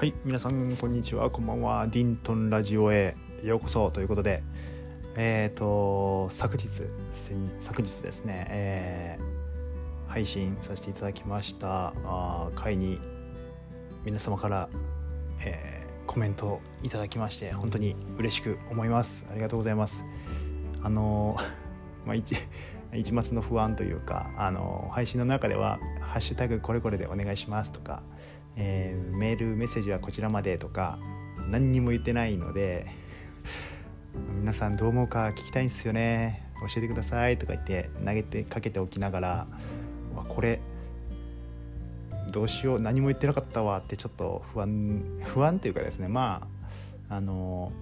はい皆さんこんにちは。こんばんは。ディントンラジオへ。ようこそということで。えっ、ー、と昨日昨日ですね、えー、配信させていただきました。あ会に皆様から、えー、コメントをいただきまして本当に嬉しく思います。ありがとうございます。あの まあ一 一末の不安というかあの配信の中では「ハッシュタグこれこれでお願いします」とかえー、メールメッセージはこちらまでとか何にも言ってないので 皆さんどう思うか聞きたいんですよね。教えてくださいとか言って投げてかけておきながらわこれどうしよう何も言ってなかったわってちょっと不安不安というかですねまああの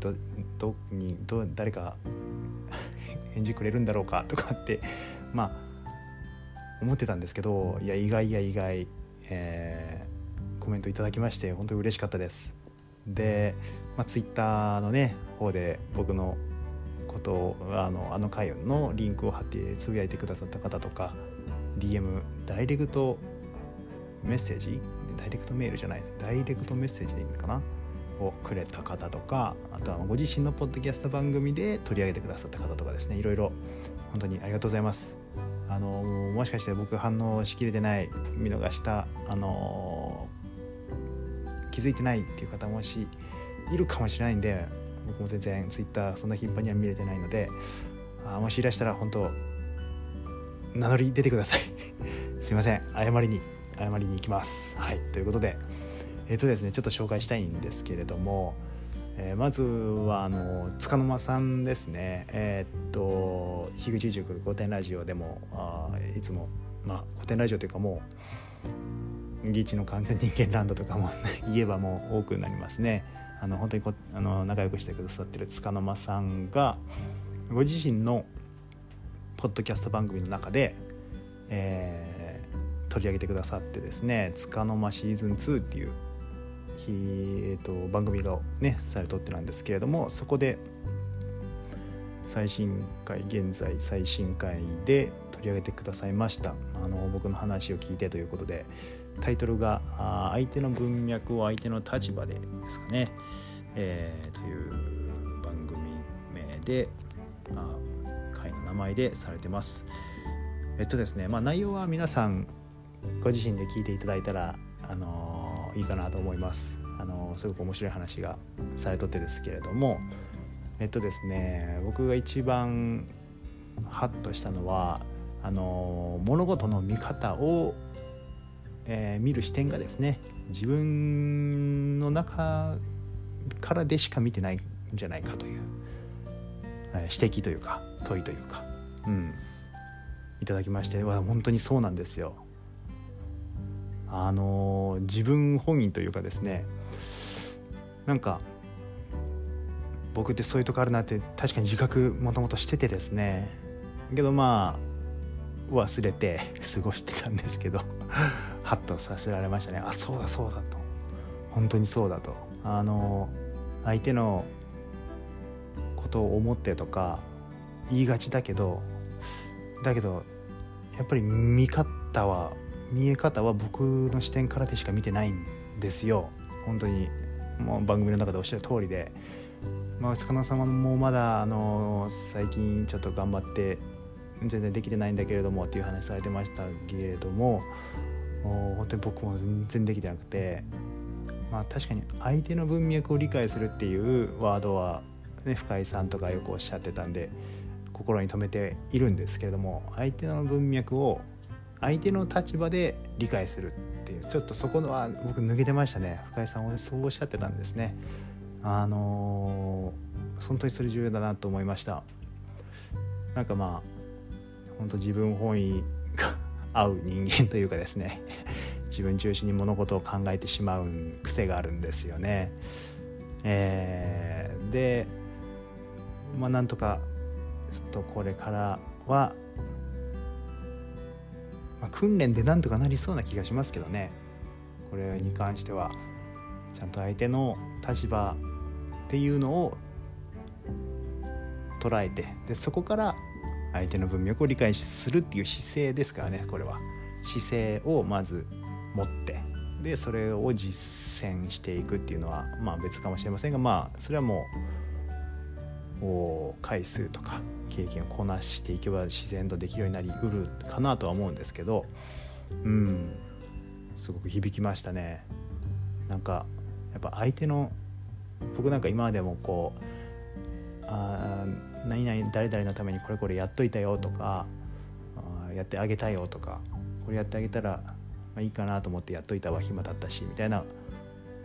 どどにど誰か返事くれるんだろうかとかってまあ思ってたんですけどいや意外や意外。えー、コメントいただきまして本当に嬉しかったです。で、まあ、ツイッターのね方で僕のことをあのあの回のリンクを貼ってつぶやいてくださった方とか DM ダイレクトメッセージ？ダイレクトメールじゃないです。ダイレクトメッセージでいいのかな？をくれた方とかあとはご自身のポッドキャスト番組で取り上げてくださった方とかですね。いろいろ本当にありがとうございます。あのもしかして僕反応しきれてない見逃したあの気づいてないっていう方もしいるかもしれないんで僕も全然 Twitter そんな頻繁には見れてないのであもしいらしたら本当名乗り出てください。すいません。謝りに謝りに行きます。はい。ということでえっ、ー、とですねちょっと紹介したいんですけれどもえー、まずはあの束の間さんですね。えー、っと樋口塾古典ラジオでもあいつもまあ古典ラジオというかもうギーチの完全人間ランドとかも言えばもう多くなりますね。あの本当にこあの仲良くしてくださってる束の間さんがご自身のポッドキャスト番組の中で、えー、取り上げてくださってですね「つかの間シーズン2」っていうえーと、番組がねされとってなんですけれどもそこで最新回現在最新回で取り上げてくださいました。あの僕の話を聞いてということでタイトルが「相手の文脈を相手の立場で」ですかね、えー、という番組名で、まあ、回の名前でされてます。えっとですねまあ内容は皆さんご自身で聞いていただいたらあのいいかなと思いますあのすごく面白い話がされとってですけれどもえっとですね僕が一番ハッとしたのはあの物事の見方を、えー、見る視点がですね自分の中からでしか見てないんじゃないかという、えー、指摘というか問いというか、うん、いただきまして本当にそうなんですよ。あの自分本位というかですねなんか僕ってそういうとこあるなって確かに自覚もともとしててですねけどまあ忘れて 過ごしてたんですけどハッとさせられましたね。あそうだそうだと。本当にそうだと。あの相手のことを思ってとか言いがちだけどだけどやっぱり見方は見え方は僕の視点からでしか見てないんですよ。本当にもう番組の中でおっしゃる通りで。まあ魚様もまだあの最近ちょっと頑張って全然できてないんだけれどもっていう話されてましたけれども本当に僕も全然できてなくて。まあ確かに相手の文脈を理解するっていうワードは、ね、深井さんとかよくおっしゃってたんで心に留めているんですけれども相手の文脈を相手の立場で理解するっていうちょっとそこのは僕抜けてましたね。深井さんはそうおっしゃってたんですね。あのー、本当にそれ重要だなと思いました。なんかまあ本当自分本位が 合う人間というかですね。自分中心に物事を考えてしまう癖があるんですよね。えー、でまあなんとかちょっとこれからはまあ、訓練でなんとかなりそうな気がしますけどね。これに関してはちゃんと相手の立場っていうのを捉えてでそこから相手の文脈を理解するっていう姿勢ですからねこれは。姿勢をまず持ってでそれを実践していくっていうのはまあ別かもしれませんがまあそれはもう回数とか経験をこなしていけば自然とできるようになりうるかなとは思うんですけどうんすごく響きましたね。なんかやっぱ相手の僕なんか今までもこうあ何々誰々のためにこれこれやっといたよとかあやってあげたよとかこれやってあげたら、いいかなと思ってやっといたわ暇だったしみたいな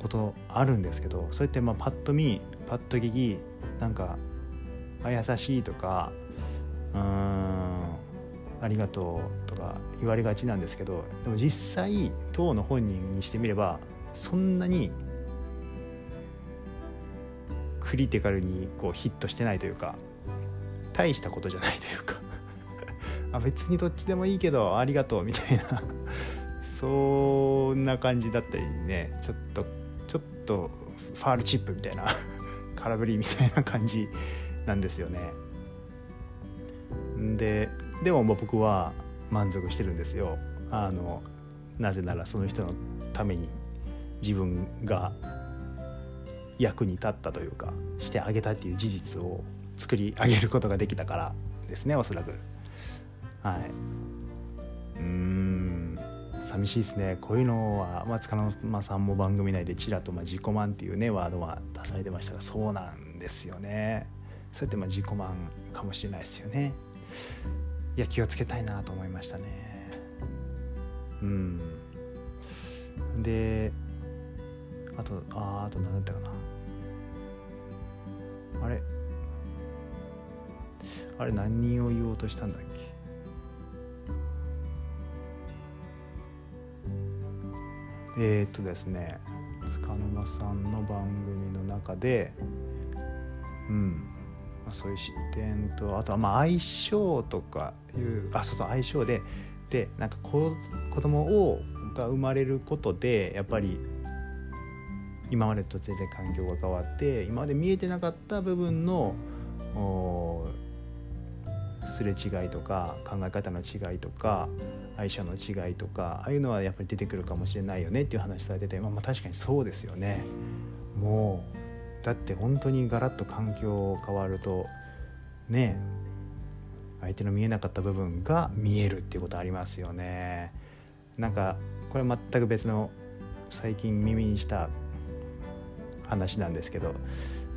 ことあるんですけどそれってまあパッと見パッと聞きなんか「あ優しい」とか「うーんありがとう」とか言われがちなんですけどでも実際当の本人にしてみればそんなにクリティカルにこうヒットしてないというか大したことじゃないというか あ別にどっちでもいいけどありがとうみたいな そんな感じだったりねちょっとちょっとファールチップみたいな 空振りみたいな感じなんですよね。ででも僕は満足してるんですよ。あのなぜならその人のために自分が役に立ったというかしてあげたっていう事実を作り上げることができたからですねおそらく。はい。うん。寂しいですね。こういうのは松か間さんも番組内でちらとまあ自己満っていうねワードは出されてましたがそうなんですよね。そうやってまあ自己満かもしれないですよね。いや気をつけたいなと思いましたね。うん。であとああと何だったかな。あれ？あれ何を言おうとしたんだっけ？えー、っとですね束の間さんの番組の中でうん。そういう視点とあとはまあ相性とかいうあそうそう相性ででなんか子子供をが生まれることでやっぱり今までと全然環境が変わって今まで見えてなかった部分のすれ違いとか考え方の違いとか相性の違いとかああいうのはやっぱり出てくるかもしれないよねっていう話されてて、まあ、まあ確かにそうですよね。もうだって本当にガラッと環境変わるとね相手の見えなかった部分が見えるっていうことありますよね。なんかこれ全く別の最近耳にした話なんですけど、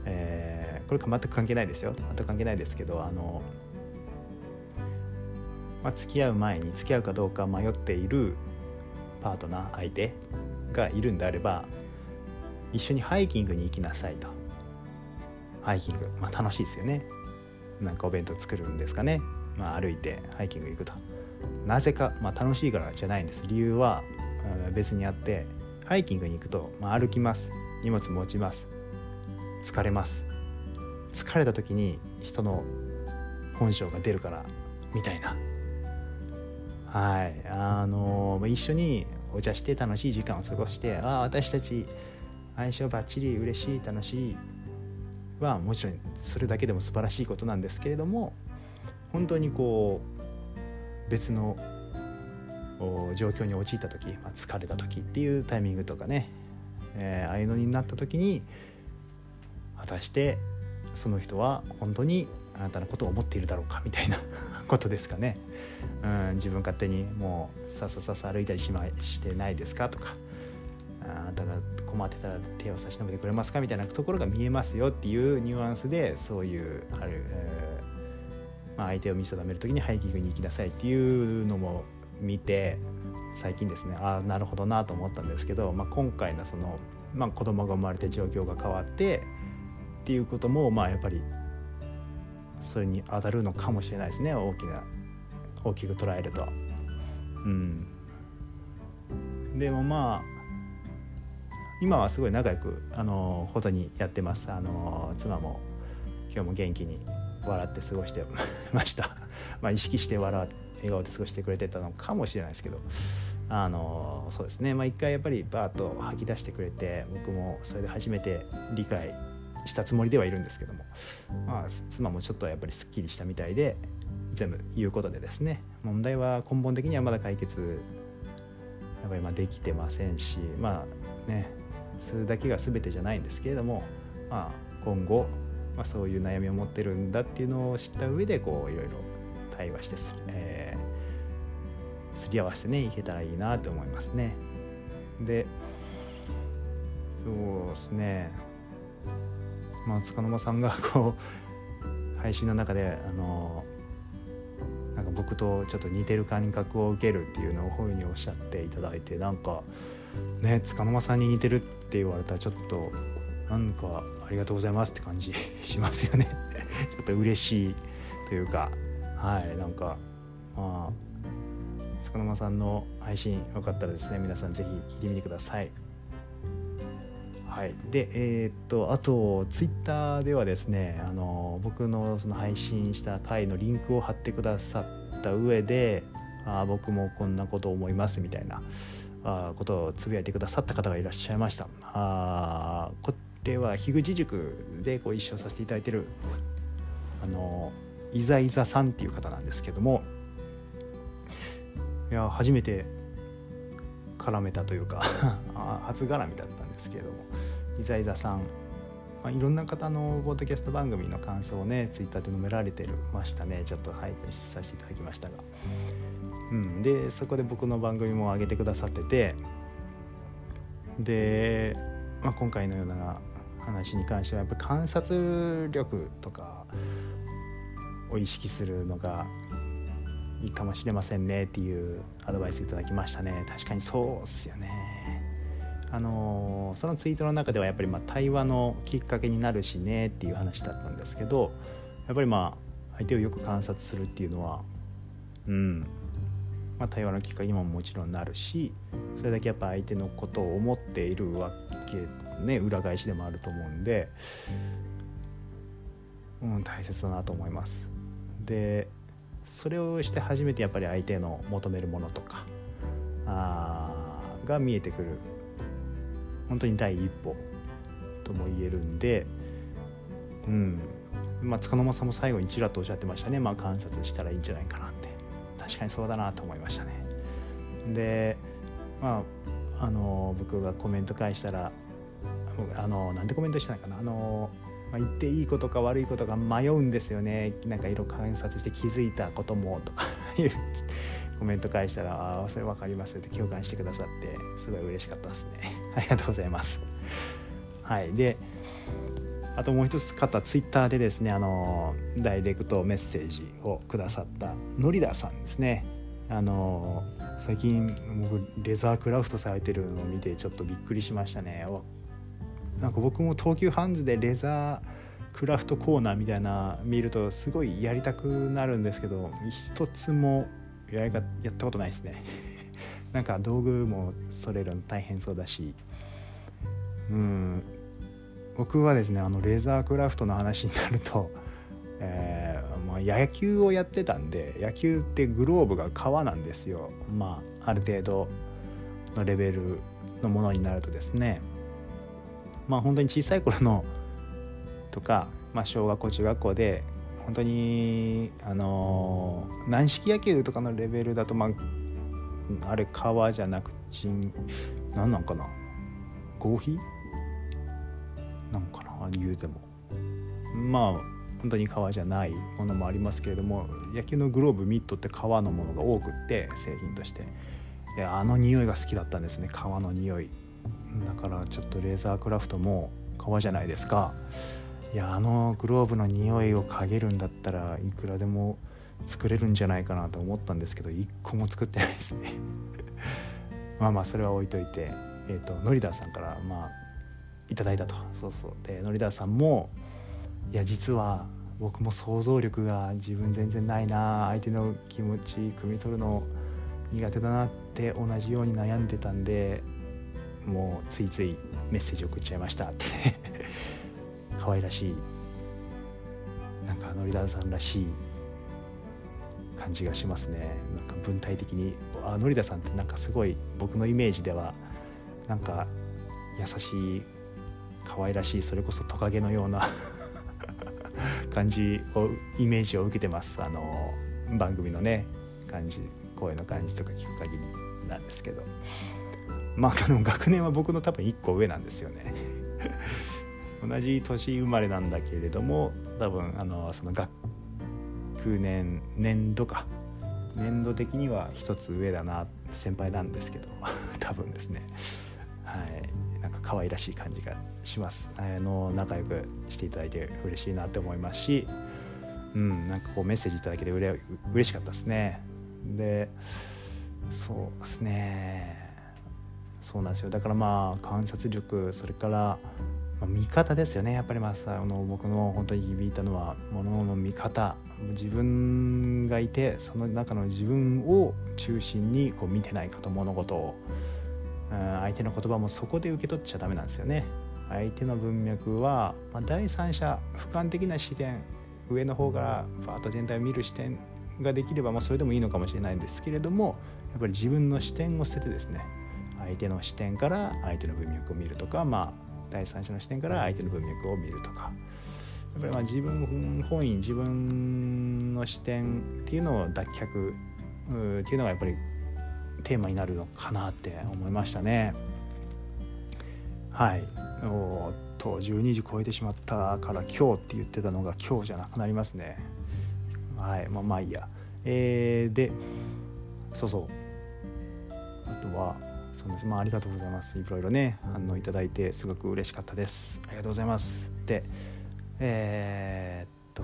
えー、これ全く関係ないですよ全く関係ないですけどあの、まあ、付き合う前に付き合うかどうか迷っているパートナー相手がいるんであれば一緒にハイキングに行きなさいとハイキング、まあ、楽しいですよね。なんかお弁当作るんですかね、まあ、歩いてハイキング行くと。なぜか、まあ、楽しいからじゃないんです。理由は別にあってハイキングに行くと、まあ、歩きます。荷物持ちます。疲れます。疲れた時に人の本性が出るからみたいな。はい。あの一緒にお茶して楽しい時間を過ごしてああ私たち相性ばっちり嬉しい楽しい。はもちろんそれだけでも素晴らしいことなんですけれども本当にこう別の状況に陥った時、まあ、疲れた時っていうタイミングとかねえー、ああいうのになった時に果たしてその人は本当にあなたのことを思っているだろうかみたいな ことですかね、うん、自分勝手にもうささささ歩いたりし,、ま、してないですかとかあなたが困ってたら手を差し伸べてくれますかみたいなところが見えますよっていうニュアンスでそういうある、えーまあ、相手を見定める時にハイキングに行きなさいっていうのも見て最近ですねああなるほどなと思ったんですけど、まあ、今回のその、まあ、子供が生まれて状況が変わってっていうこともまあやっぱりそれに当たるのかもしれないですね大きな大きく捉えると。うん、でもまあ今はすごい仲良くあのほどにやってます。あの妻も今日も元気に笑って過ごしてました。まあ意識して笑笑顔で過ごしてくれてたのかもしれないですけど。あのそうですね。まあ一回やっぱりバーッと吐き出してくれて僕もそれで初めて理解したつもりではいるんですけども、まあ、妻もちょっとやっぱりすっきりしたみたいで全部言うことでですね。問題は根本的にはまだ解決やっぱりまあできてませんしまあね。それだけが全てじゃないんですけれども、まあ、今後、まあ、そういう悩みを持ってるんだっていうのを知った上でこういろいろ対話してする、えー、すり合わせてねいけたらいいなと思いますね。でそうですねまあ塚沼さんがこう配信の中であのなんか僕とちょっと似てる感覚を受けるっていうのをふうにおっしゃっていただいてなんかね塚沼さんに似てるって言われたらちょっとなんかありがとうございますって感じ しますよね。ちょっと嬉しいというかはいなんかまあ塚沼さんの配信よかったらですね皆さん是非聞いてみてください。はい、でえー、っとあとツイッターではですねあの僕のその配信した回のリンクを貼ってくださった上であ僕もこんなこと思いますみたいなあことをつぶやいてくださった方がいらっしゃいました。あこれは樋口塾でご一緒させていただいてるあのいざいざさんっていう方なんですけどもいや初めて絡めたというか 初絡みだったんですけれどもいざいざさん、まあ、いろんな方のポッドキャスト番組の感想をねツイッターで述べられてましたね。ちょっと拝見させていただきましたが、うん、でそこで僕の番組も上げてくださってて。で、まあ、今回のような話に関してはやっぱ観察力とかを意識するのがいいかもしれませんねっていうアドバイスいただきましたね。確かにそうっすよね。あのそのツイートの中ではやっぱりま対話のきっかけになるしねっていう話だったんですけどやっぱりまあ相手をよく観察するっていうのはうん。まあ、対話のきっかけにももちろんなるしそれだけやっぱ相手のことを思っているわけね裏返しでもあると思うんで、うん、大切だなと思います。でそれをして初めてやっぱり相手の求めるものとかあが見えてくる。本当に第一歩とも言えるんでうん。まあ束の間さんも最後にちらっとおっしゃってましたね。まあ観察したらいいんじゃないかな確かにそうだなと思いましたね。でまああの僕がコメント返したらあのなんでコメントしたのかな。あのまあ、言っていいことか悪いことが迷うんですよね。なんか色観察して気づいたこともとか いうコメント返したら「ああそれ分かります」って共感してくださってすごい嬉しかったですね。ありがとうございます。はい。であともう一つ方ツイッターでですねあのダイレクトメッセージをくださったノリダさんですね。あの最近僕レザークラフトされてるのを見てちょっとびっくりしましたね。なんか僕も東急ハンズでレザークラフトコーナーみたいな見るとすごいやりたくなるんですけど一つもややったことないですね。なんか道具もそれるの大変そうだし。うん。僕はですねあのレーザークラフトの話になると、えーまあ、野球をやってたんで野球ってグローブが革なんですよ。まあある程度のレベルのものになるとですね。まあ本当に小さい頃のとか、まあ、小学校中学校で本当にあの軟式野球とかのレベルだとまああれ川じゃなくちん何なんかな？合皮？言うても。まあ本当に革じゃないものもありますけれども野球のグローブミットって革のものが多くって製品として。であの匂いが好きだったんですね革の匂い。だからちょっとレーザークラフトも革じゃないですか。いやあのグローブの匂いを嗅げるんだったらいくらでも作れるんじゃないかなと思ったんですけど一個も作ってないですね。まあまあそれは置いといてえっ、ー、とノリダーさんからまあいただいたと。そうそう。でノリダーさんもいや実は僕も想像力が自分全然ないな。相手の気持ち汲み取るの苦手だなって同じように悩んでたんでもうついついメッセージ送っちゃいましたって 可愛らしいなんかノリダーさんらしい感じがしますね。なんか文体的にあノリダさんってなんかすごい僕のイメージではなんか優しい可愛らしいそれこそトカゲのような 感じをイメージを受けてます。あの番組のね感じ声の感じとか聞く限りなんですけど。まああの学年は僕の多分1個上なんですよね。同じ年生まれなんだけれども多分あのその学年年度か。年度的には一つ上だな先輩なんですけど。多分ですね。はい。可愛らしい感じがします。あの仲良くしていただいて嬉しいなって思いますしうんなんかこうメッセージいただけてうれ嬉しかったですね。でそうですね。そうなんですよ。だからまあ観察力それから、ま、見方ですよね。やっぱりまああの僕の本当に響いたのはものの見方。自分がいてその中の自分を中心にこう見てないかと物事を相手の言葉もそこで受け取っちゃダメなんですよね。相手の文脈は、まあ、第三者俯瞰的な視点上の方からバーッと全体を見る視点ができれば、まあ、それでもいいのかもしれないんですけれどもやっぱり自分の視点を捨ててですね相手の視点から相手の文脈を見るとか、まあ、第三者の視点から相手の文脈を見るとか。やっぱりまあ自分本位自分の視点っていうのを脱却っていうのがやっぱりテーマになるのかなって思いましたね。はい。おっと12時超えてしまったから今日って言ってたのが今日じゃなくなりますね。はい。まあまあいいや。えー、でそうそう。あとはそうです。まあありがとうございます。いろいろね反応いただいてすごく嬉しかったです。ありがとうございます。でえー、っと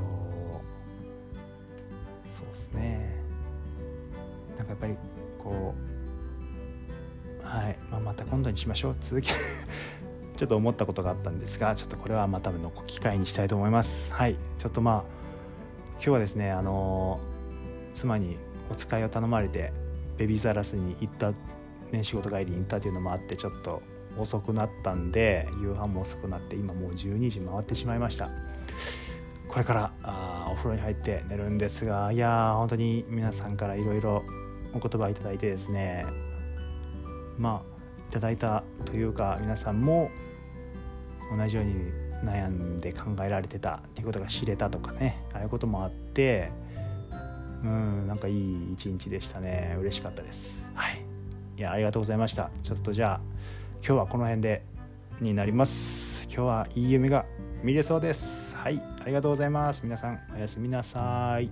そうですね。なんかやっぱりこうはい、まあ、また今度にしましょう。続き ちょっと思ったことがあったんですがちょっとこれはまたの機会にしたいと思います。はいちょっとまあ今日はですねあの妻にお使いを頼まれてベビーザラスに行ったね仕事帰りに行ったというのもあってちょっと遅くなったんで夕飯も遅くなって今もう12時回ってしまいました。これからあお風呂に入って寝るんですがいやー本当に皆さんからいろいろお言葉いただいてですねまあいただいたというか皆さんも同じように悩んで考えられてたっていうことが知れたとかねああいうこともあってうんなんかいい一日でしたね。嬉しかったです。はい。いやありがとうございました。ちょっとじゃあ今日はこの辺でになります。今日はいい夢が見れそうです。はい。ありがとうございます。皆さんおやすみなさい。